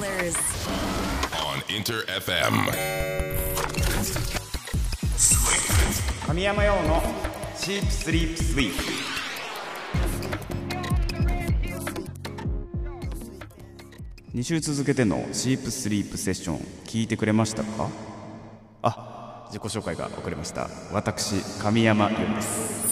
colors. on Inter FM. 神山用のシープスリープスイープ2週続けてのシープスリープセッション聞いてくれましたか？あ自己紹介が遅れました私神山優です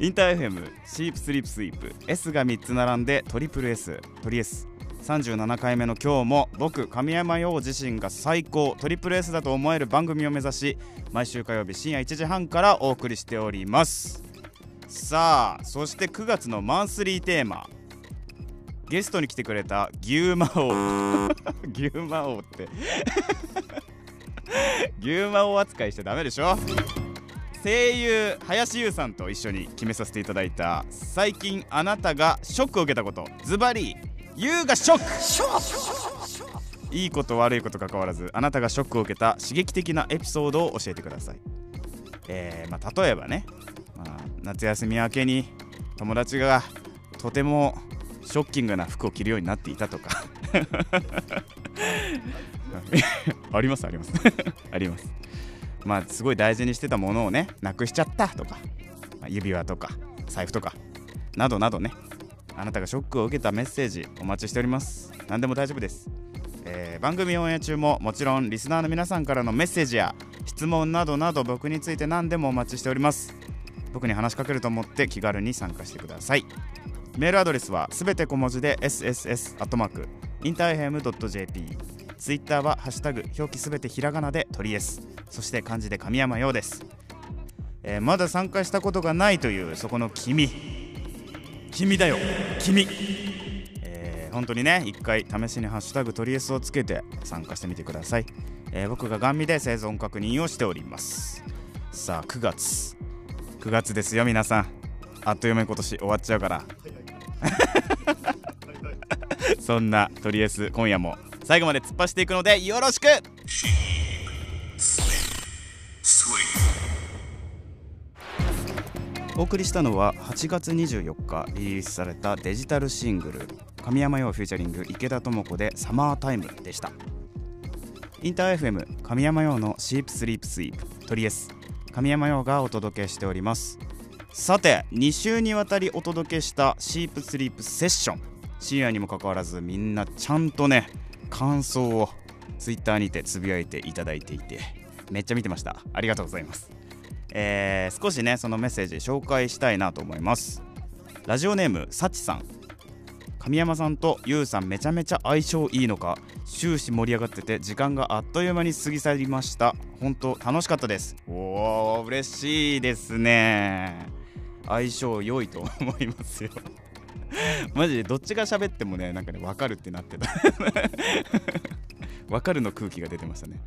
インター FM シープスリープスイープ S が3つ並んでトリプル S トリ S 37回目の今日も僕神山陽自身が最高トリプル S だと思える番組を目指し毎週火曜日深夜1時半からお送りしております。さあそして9月のマンスリーテーマ。ゲストに来てくれた牛魔王。牛魔王って。牛魔王扱いしちゃダメでしょ？声優林優さんと一緒に決めさせていただいた最近あなたがショックを受けたことズバリ優がショック。いいこと悪いこと関わらずあなたがショックを受けた刺激的なエピソードを教えてください。えーまあ、例えばね、まあ、夏休み明けに友達がとてもショッキングな服を着るようになっていたとか。ありますあります。あります。まあすごい大事にしてたものをねなくしちゃったとか、まあ指輪とか財布とかなどなどねあなたがショックを受けたメッセージお待ちしております。何でも大丈夫です、えー番組オンエア中ももちろんリスナーの皆さんからのメッセージや質問などなど僕について何でもお待ちしております。僕に話しかけると思って気軽に参加してください。メールアドレスはすべて小文字で sss アットマークインターヘム .jp ツイッターはハッシュタグ表記すべてひらがなで鳥 S そして漢字で神山陽です、えーまだ参加したことがないというそこの君。君だよ。君。えー本当にね一回試しに「ハッシュタグトリエス」をつけて参加してみてください、えー僕がガン見で生存確認をしております。さあ9月。9月ですよ皆さん。あっという間に今年終わっちゃうから。そんなトリエス今夜も最後まで突っ走っていくのでよろしくお送りしたのは8月24日リリースされたデジタルシングル神山陽フューチャリング池田智子でサマータイムでした。インター FM 神山陽のシープスリープスイープトリエス神山陽がお届けしております。さて2週にわたりお届けしたシープスリープセッション深夜にもかかわらずみんなちゃんとね感想をツイッターにてつぶやいていただいていてめっちゃ見てました。ありがとうございます。えー少しねそのメッセージ紹介したいなと思います。ラジオネームさちさん。神山さんとゆうさんめちゃめちゃ相性いいのか終始盛り上がってて時間があっという間に過ぎ去りました。本当楽しかったです。おー嬉しいですね。相性良いと思いますよ。マジでどっちが喋ってもねなんかね分かるってなってた。分かるの空気が出てましたね。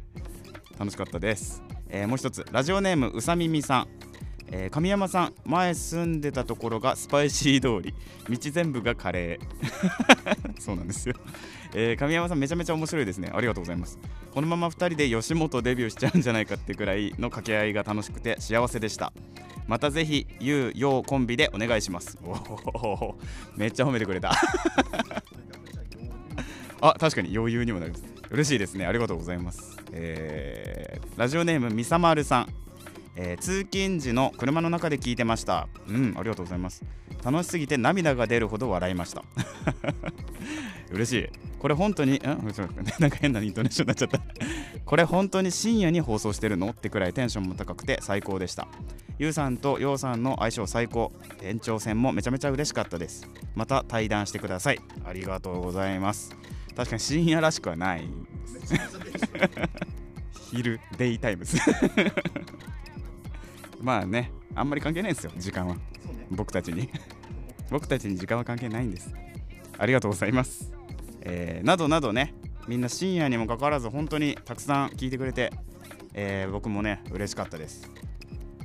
楽しかったです、えーもう一つラジオネームうさみみさん。えー神山さん前住んでたところがスパイシー通り道全部がカレー。そうなんですよ、えー神山さんめちゃめちゃ面白いですね。ありがとうございます。このまま2人で吉本デビューしちゃうんじゃないかってくらいの掛け合いが楽しくて幸せでした。またぜひゆうようコンビでお願いします。おお めっちゃ褒めてくれた。あ確かに余裕にもなります。嬉しいですね。ありがとうございます、えーラジオネームみさまるさん。えー通勤時の車の中で聞いてました。うんありがとうございます。楽しすぎて涙が出るほど笑いました。嬉しい。これ本当にん なんか変なイントネーションになっちゃった。これ本当に深夜に放送してるの？ってくらいテンションも高くて最高でした。ゆうさんとようさんの相性最高。延長戦もめちゃめちゃ嬉しかったです。また対談してください。ありがとうございます。確かに深夜らしくはない。昼 daytimes。まあねあんまり関係ないんですよ時間は。僕たちに。僕たちに時間は関係ないんです。ありがとうございます、えーなどなどねみんな深夜にもかかわらず本当にたくさん聞いてくれて、えー僕もね嬉しかったです。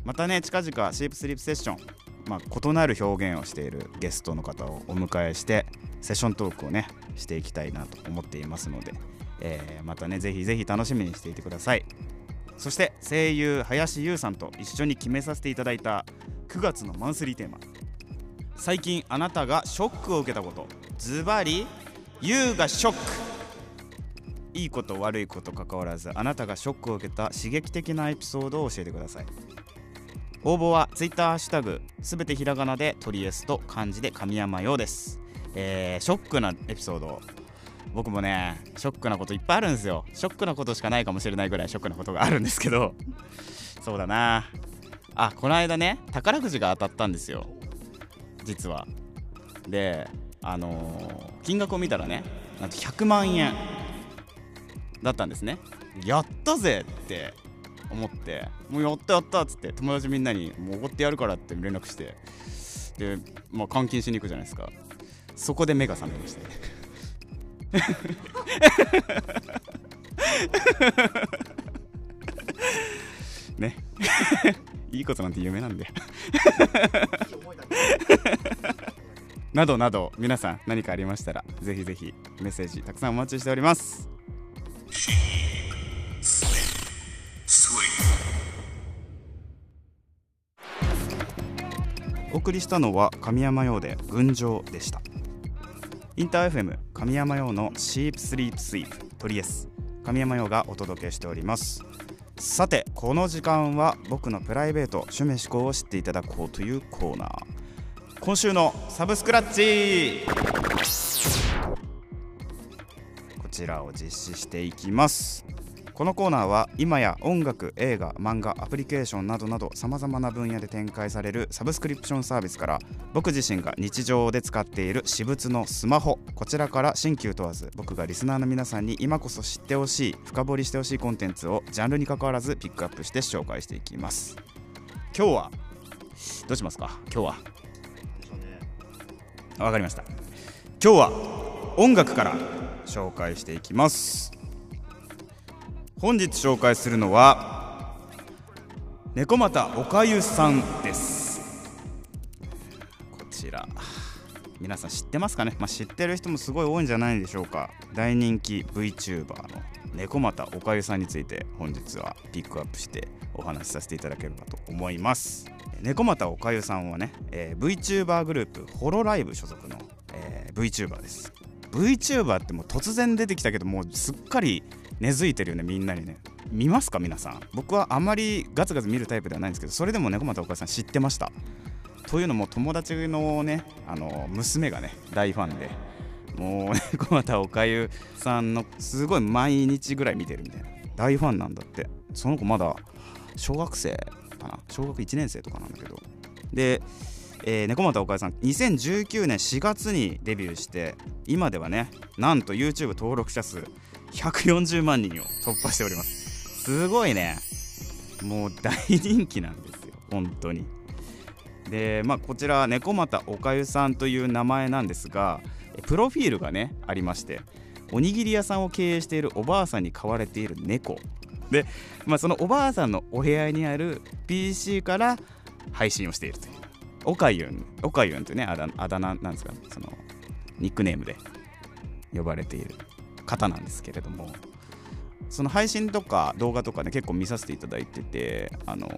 またね近々シープスリープセッションまあ、異なる表現をしているゲストの方をお迎えしてセッショントークをねしていきたいなと思っていますので、えーまたねぜひぜひ楽しみにしていてください。そして声優林優さんと一緒に決めさせていただいた9月のマンスリーテーマ。最近あなたがショックを受けたこと。ズバリ優がショック。いいこと悪いこと関わらずあなたがショックを受けた刺激的なエピソードを教えてください。応募は Twitter ハッシュタグすべてひらがなでトリエスと漢字で神山ようです。えー、ショックなエピソード僕もねショックなこといっぱいあるんですよ。ショックなことしかないかもしれないぐらいショックなことがあるんですけど。そうだな。あこの間ね宝くじが当たったんですよ。実は。であのー、金額を見たらねなんと100万円だったんですね。やったぜって思ってもうやったやったっつって友達みんなにもうおごってやるからって連絡して。でまあ監禁しに行くじゃないですか。そこで目が覚めましたね ね。いいことなんて夢なんで。などなど皆さん何かありましたらぜひぜひメッセージたくさんお待ちしております。お送りしたのは神山用で群青でした。インター FM 神山用のシープスリープスイープトリエス。神山用がお届けしております。さてこの時間は僕のプライベート趣味思考を知っていただこうというコーナー。今週のサブスクラッチ。こちらを実施していきます。このコーナーは今や音楽映画漫画アプリケーションなどなどさまざまな分野で展開されるサブスクリプションサービスから僕自身が日常で使っている私物のスマホこちらから新旧問わず僕がリスナーの皆さんに今こそ知ってほしい深掘りしてほしいコンテンツをジャンルに関わらずピックアップして紹介していきます。今日はどうしますか？今日は。わかりました。今日は音楽から紹介していきます本日紹介するのは猫又おかゆさんです。こちら。皆さん知ってますかね、まあ、知ってる人もすごい多いんじゃないでしょうか。大人気 VTuber の猫又おかゆさんについて本日はピックアップしてお話しさせていただければと思います。猫又おかゆさんはね、えー、VTuber グループホロライブ所属の、えー、VTuber です。VTuber ってもう突然出てきたけどもうすっかり根付いてるよねみんなにね。見ますか皆さん。僕はあまりガツガツ見るタイプではないんですけどそれでも猫又お母さん知ってました。というのも友達のねあの娘がね大ファンでもう 猫又おかゆさんのすごい毎日ぐらい見てるみたいな。大ファンなんだって。その子まだ小学生かな？小学1年生とかなんだけど。でえー、猫又おかゆさん2019年4月にデビューして今ではねなんと YouTube 登録者数140万人を突破しております。すごいね。もう大人気なんですよ。本当に。でまあこちら猫又おかゆさんという名前なんですがプロフィールがねありましておにぎり屋さんを経営しているおばあさんに飼われている猫。で、まあ、そのおばあさんのお部屋にある PC から配信をしているという。おかゆんおかゆんというねあだあだ名なんですかそのニックネームで呼ばれている。方なんですけれどもその配信とか動画とかね結構見させていただいててあの、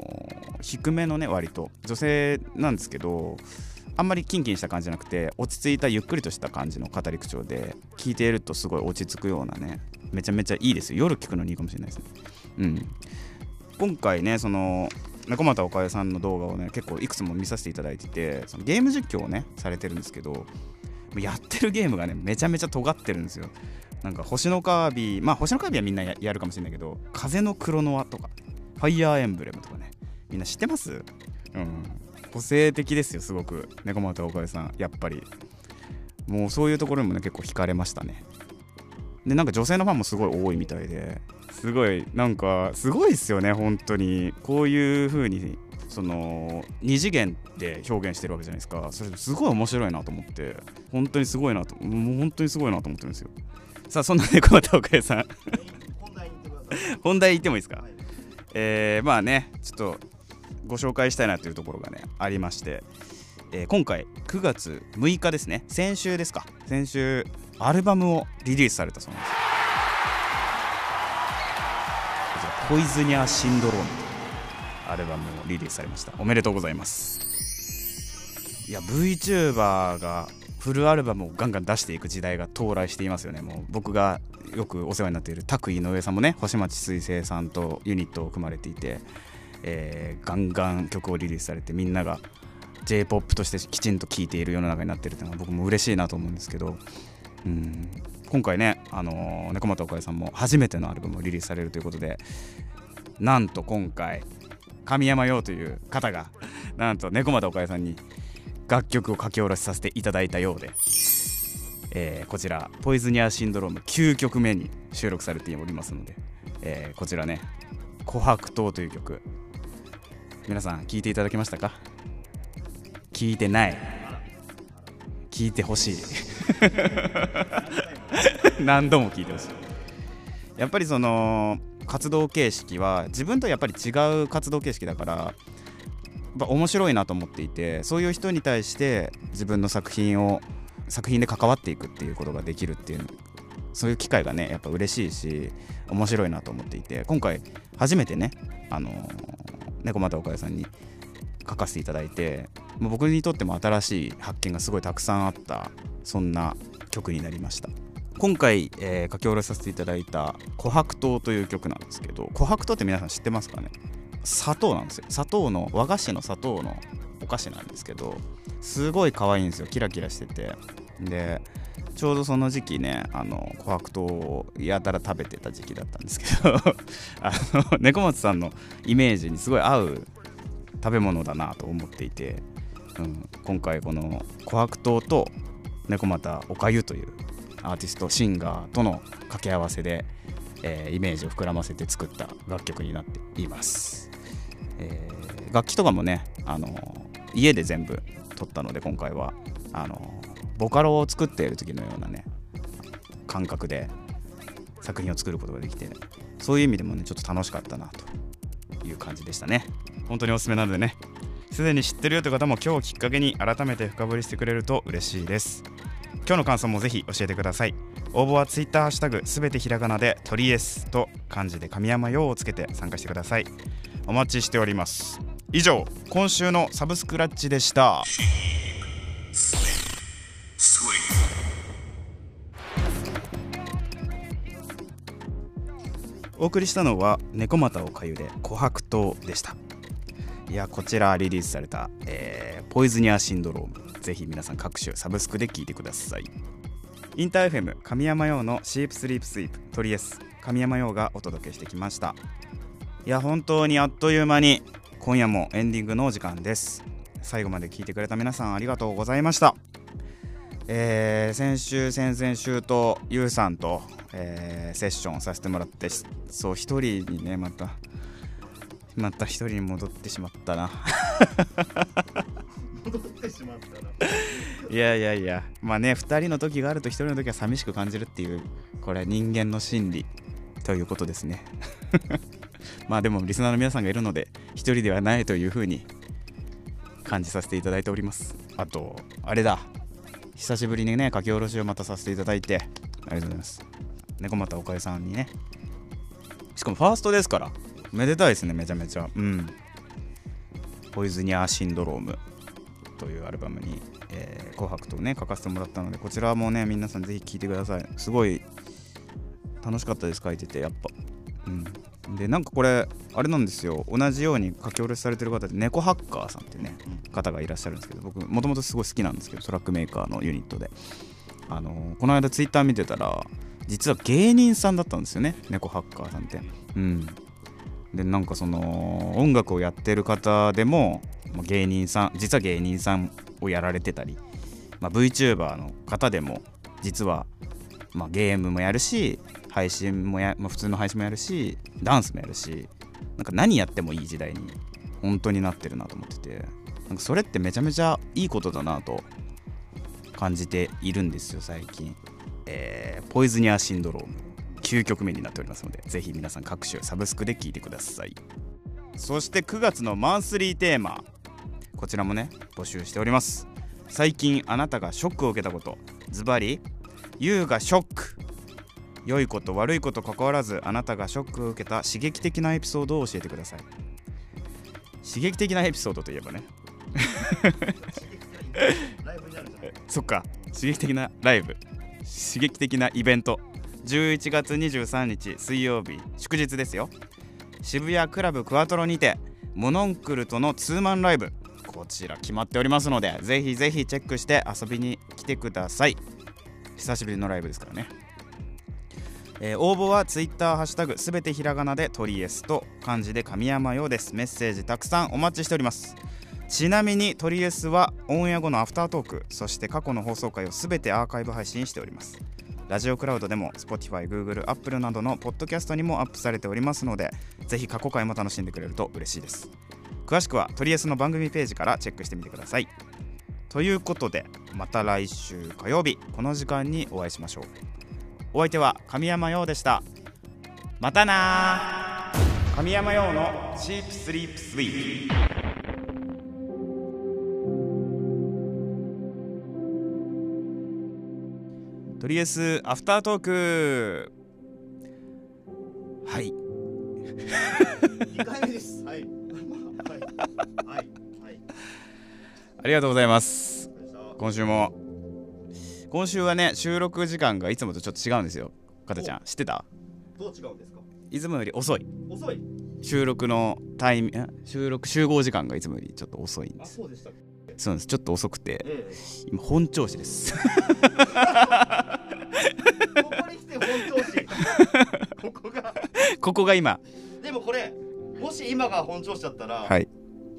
低めのね割と女性なんですけどあんまりキンキンした感じじゃなくて落ち着いたゆっくりとした感じの語り口調で聞いているとすごい落ち着くようなねめちゃめちゃいいですよ。夜聞くのにいいかもしれないですね。うん。今回ねその中俣おかゆさんの動画をね結構いくつも見させていただいててそのゲーム実況をねされてるんですけどやってるゲームがねめちゃめちゃ尖ってるんですよ。なんか星のカービィまあ星のカービィはみんなやるかもしれないけど風のクロノアとかファイヤーエンブレムとかねみんな知ってます？うん。個性的ですよすごく。猫又おかゆさんやっぱり。もうそういうところにもね結構惹かれましたね。でなんか女性のファンもすごい多いみたいですごいなんかすごいですよね本当に。こういう風にその2次元で表現してるわけじゃないですか。それすごい面白いなと思って。本当にすごいなともう本当にすごいなと思ってるんですよ。さあそんな猫又岡谷さん。本題言ってもいいですか、はい、えー、まあねちょっとご紹介したいなというところがねありまして、えー、今回9月6日ですね。先週ですか。先週アルバムをリリースされたそうなんです。ポイズニャーシンドロームアルバムをリリースされました。おめでとうございます。いや VTuber がフルアルバムをガンガン出していく時代が到来していますよね。もう僕がよくお世話になっている拓井上さんもね星町水星さんとユニットを組まれていて、えーガンガン曲をリリースされてみんなが j p o p としてきちんと聴いている世の中になってるっていうのは僕も嬉しいなと思うんですけどうん今回ね、あのー猫又おかえさんも初めてのアルバムをリリースされるということでなんと今回神山陽という方がなんと猫又おかえさんに楽曲を書き下ろしさせていただいたようで、えーこちら「ポイズニアシンドローム」9曲目に収録されておりますので、えーこちらね「琥珀糖」という曲。皆さん聞いていただけましたか？聞いてない。聞いてほしい。何度も聞いてほしい。やっぱりその活動形式は自分とやっぱり違う活動形式だから面白いなと思っていてそういう人に対して自分の作品を作品で関わっていくっていうことができるっていうそういう機会がねやっぱ嬉しいし面白いなと思っていて今回初めてねあの猫又岡谷さんに書かせていただいて僕にとっても新しい発見がすごいたくさんあったそんな曲になりました。今回、えー書き下ろさせていただいた「琥珀糖」という曲なんですけど琥珀糖って皆さん知ってますかね？砂糖なんですよ。砂糖の和菓子の砂糖のお菓子なんですけどすごい可愛いんですよ。キラキラしてて。でちょうどその時期ねあの琥珀糖をやたら食べてた時期だったんですけど あの猫松さんのイメージにすごい合う食べ物だなと思っていて、うん、今回この琥珀糖と猫又おかゆというアーティストシンガーとの掛け合わせで、えーイメージを膨らませて作った楽曲になっています、えー楽器とかもねあの家で全部撮ったので今回はあのボカロを作っている時のようなね感覚で作品を作ることができてそういう意味でもねちょっと楽しかったなという感じでしたね。本当におすすめなのでねすでに知ってるよという方も今日をきっかけに改めて深掘りしてくれると嬉しいです。今日の感想もぜひ教えてください。応募は Twitter ハッシュタグすべてひらがなで鳥エスと漢字で神山用をつけて参加してください。お待ちしております。以上今週のサブスクラッチでした。お送りしたのは猫又をかゆで琥珀糖でした。いやこちらリリースされた、えーポイズニアシンドローム。ぜひ皆さん各種サブスクで聞いてください。インター FM 神山用のシープスリープスイープトリエス神山用がお届けしてきました。いや本当にあっという間に今夜もエンディングのお時間です。最後まで聞いてくれた皆さんありがとうございました。えー先週先々週とゆうさんと、えーセッションさせてもらってそう一人にねまたまた一人に戻ってしまったな。しまったらいやいやいや。まあね2人の時があると1人の時は寂しく感じるっていうこれは人間の心理ということですね。まあでもリスナーの皆さんがいるので1人ではないというふうに感じさせていただいております。あとあれだ。久しぶりにね書き下ろしをまたさせていただいてありがとうございます。猫又おかえさんにね。しかもファーストですから。めでたいですねめちゃめちゃ。うん。ポイズニアシンドローム。というアルバムに、えー紅白とね書かせてもらったのでこちらもね皆さんぜひ聴いてください。すごい楽しかったです書いててやっぱ。うん。でなんかこれあれなんですよ。同じように書き下ろしされてる方で猫ハッカーさんっていうね方がいらっしゃるんですけど僕もともとすごい好きなんですけどトラックメーカーのユニットで。あのーこの間ツイッター見てたら実は芸人さんだったんですよね猫ハッカーさんって。うん。でなんかその音楽をやってる方でも芸人さん実は芸人さんをやられてたり、まあ、VTuber の方でも実は、まあ、ゲームもやるし配信もや、まあ、普通の配信もやるしダンスもやるしなんか何やってもいい時代に本当になってるなと思っててなんかそれってめちゃめちゃいいことだなと感じているんですよ最近、えーポイズニアシンドローム。9曲目になっておりますのでぜひ皆さん各種サブスクで聴いてください。そして9月のマンスリーテーマ。こちらもね募集しております。最近あなたがショックを受けたこと。ズバリ YOU がショック。良いこと悪いこと関わらずあなたがショックを受けた刺激的なエピソードを教えてください。刺激的なエピソードといえばね。そっか。刺激的なライブ。刺激的なイベント。11月23日水曜日祝日ですよ。渋谷クラブクワトロにてモノンクルとのツーマンライブ。こちら決まっておりますのでぜひぜひチェックして遊びに来てください。久しぶりのライブですからね。えー応募はツイッターハッシュタグすべてひらがなでトリエスと漢字で神山ようです。メッセージたくさんお待ちしております。ちなみにトリエスはオンエア後のアフタートークそして過去の放送回をすべてアーカイブ配信しております。ラジオクラウドでも Spotify、Google、Apple などのポッドキャストにもアップされておりますのでぜひ過去回も楽しんでくれると嬉しいです。詳しくはトリエスの番組ページからチェックしてみてください。ということでまた来週火曜日この時間にお会いしましょう。お相手は神山陽でした。またなー。神山陽のチープスリープスイー。プとりあえずアフタートーク。はい。2回目です。はい。はい。はい。はい。ありがとうございます今週も今週はね収録時間がいつもとちょっと違うんですよかたちゃん知ってた？どう違うんですか？いつもより遅い遅い。収録のタイミん収録集合時間がいつもよりちょっと遅いんであ、すそうでしたそうですちょっと遅くてえ今本調子ですえ。ここに来て本調子。ここが。ここが今でもこれ、もし今が本調子だったら、はい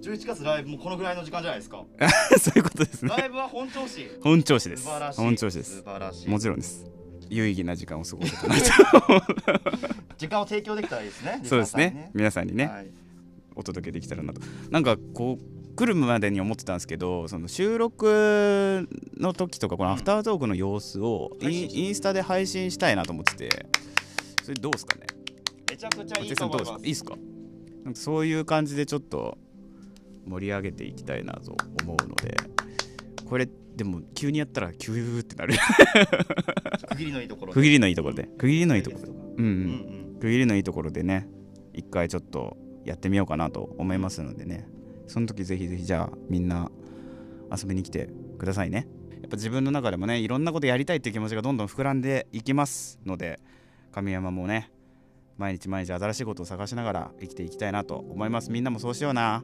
11月ライブもこのぐらいの時間じゃないですか。そういうことですねライブは本調子。本調子です素晴らしい。本調子です素晴らしい。もちろんです有意義な時間を過ごせたなと 時間を提供できたらいいですね。そうですね皆さんにね、はい。お届けできたらなとなんかこう来るまでに思ってたんですけどその収録の時とかこのアフタートークの様子をイン,、配信してインスタで配信したいなと思っててそれどうですかね？めちゃくちゃいい松井さんどうですと思います。か？いいですか？なんかそういう感じでちょっと盛り上げていきたいなと思うのでこれでも急にやったらキューってなる。区切りのいいところで。区切りのいいところで。区切りのいいところ。でろ。うん、う、うんん。区切りのいいところでね一回ちょっとやってみようかなと思いますのでね。その時ぜひぜひじゃあみんな遊びに来てくださいね。やっぱ自分の中でもねいろんなことやりたいっていう気持ちがどんどん膨らんでいきますので神山もね毎日毎日新しいことを探しながら生きていきたいなと思います。みんなもそうしような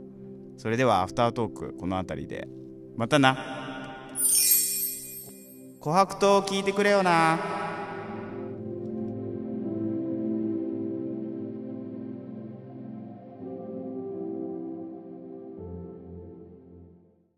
それではアフタートークこの辺りで。またな。琥珀糖聞いてくれよな。